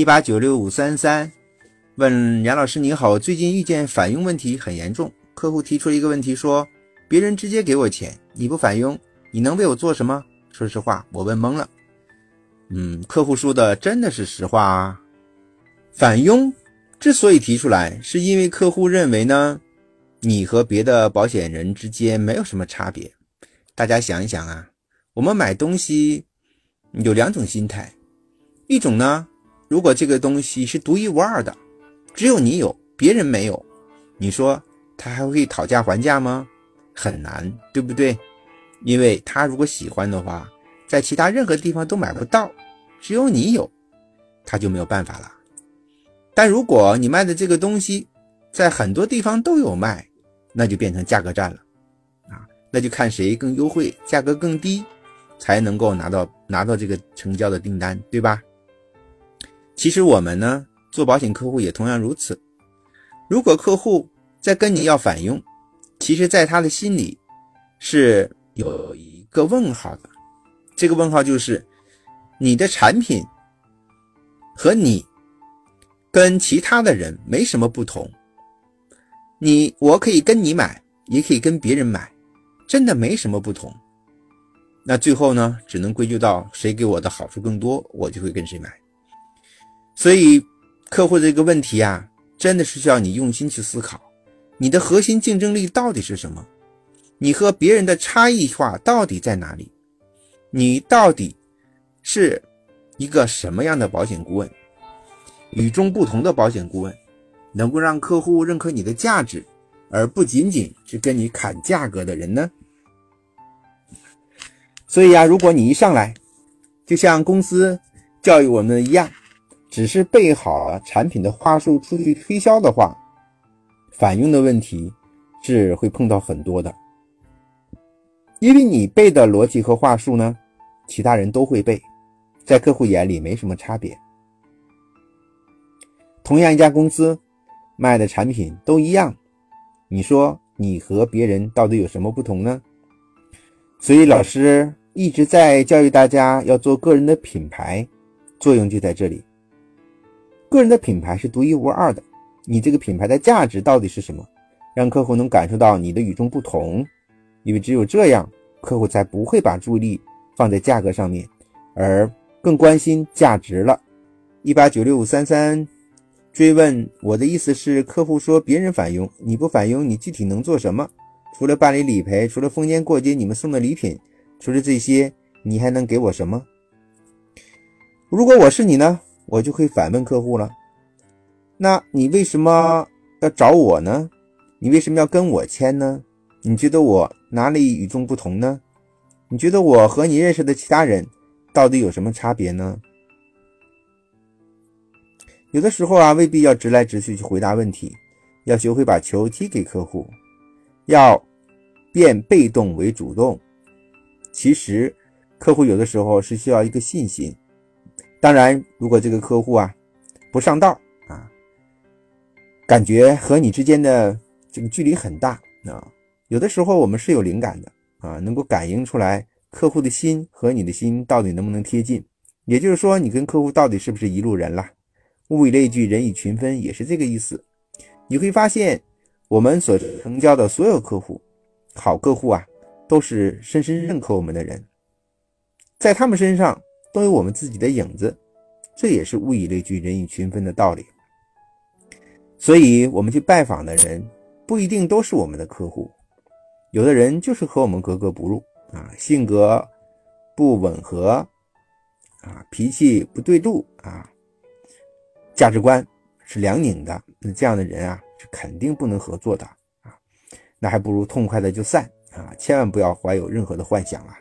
一八九六五三三问杨老师你好，最近遇见返佣问题很严重，客户提出了一个问题说，别人直接给我钱，你不返佣，你能为我做什么？说实话，我问懵了。嗯，客户说的真的是实话啊。返佣之所以提出来，是因为客户认为呢，你和别的保险人之间没有什么差别。大家想一想啊，我们买东西有两种心态，一种呢，如果这个东西是独一无二的，只有你有，别人没有，你说他还会讨价还价吗？很难，对不对？因为他如果喜欢的话，在其他任何地方都买不到，只有你有，他就没有办法了。但如果你卖的这个东西在很多地方都有卖，那就变成价格战了，啊，那就看谁更优惠，价格更低，才能够拿到拿到这个成交的订单，对吧？其实我们呢，做保险客户也同样如此。如果客户在跟你要返佣，其实在他的心里是有一个问号的，这个问号就是你的产品和你。跟其他的人没什么不同，你我可以跟你买，也可以跟别人买，真的没什么不同。那最后呢，只能归咎到谁给我的好处更多，我就会跟谁买。所以，客户这个问题啊，真的是需要你用心去思考，你的核心竞争力到底是什么？你和别人的差异化到底在哪里？你到底是一个什么样的保险顾问？与众不同的保险顾问，能够让客户认可你的价值，而不仅仅是跟你砍价格的人呢？所以啊，如果你一上来就像公司教育我们一样，只是背好了产品的话术出去推销的话，返佣的问题是会碰到很多的。因为你背的逻辑和话术呢，其他人都会背，在客户眼里没什么差别。同样一家公司卖的产品都一样，你说你和别人到底有什么不同呢？所以老师一直在教育大家要做个人的品牌，作用就在这里。个人的品牌是独一无二的，你这个品牌的价值到底是什么？让客户能感受到你的与众不同，因为只有这样，客户才不会把注意力放在价格上面，而更关心价值了。一八九六五三三。追问我的意思是，客户说别人返佣，你不返佣，你具体能做什么？除了办理理赔，除了逢年过节你们送的礼品，除了这些，你还能给我什么？如果我是你呢，我就可以反问客户了。那你为什么要找我呢？你为什么要跟我签呢？你觉得我哪里与众不同呢？你觉得我和你认识的其他人到底有什么差别呢？有的时候啊，未必要直来直去去回答问题，要学会把球踢给客户，要变被动为主动。其实，客户有的时候是需要一个信心。当然，如果这个客户啊不上道啊，感觉和你之间的这个距离很大啊，有的时候我们是有灵感的啊，能够感应出来客户的心和你的心到底能不能贴近，也就是说，你跟客户到底是不是一路人了。物以类聚，人以群分，也是这个意思。你会发现，我们所成交的所有客户，好客户啊，都是深深认可我们的人，在他们身上都有我们自己的影子，这也是物以类聚，人以群分的道理。所以，我们去拜访的人不一定都是我们的客户，有的人就是和我们格格不入啊，性格不吻合啊，脾气不对度啊。价值观是两拧的，那这样的人啊是肯定不能合作的啊，那还不如痛快的就散啊，千万不要怀有任何的幻想啊。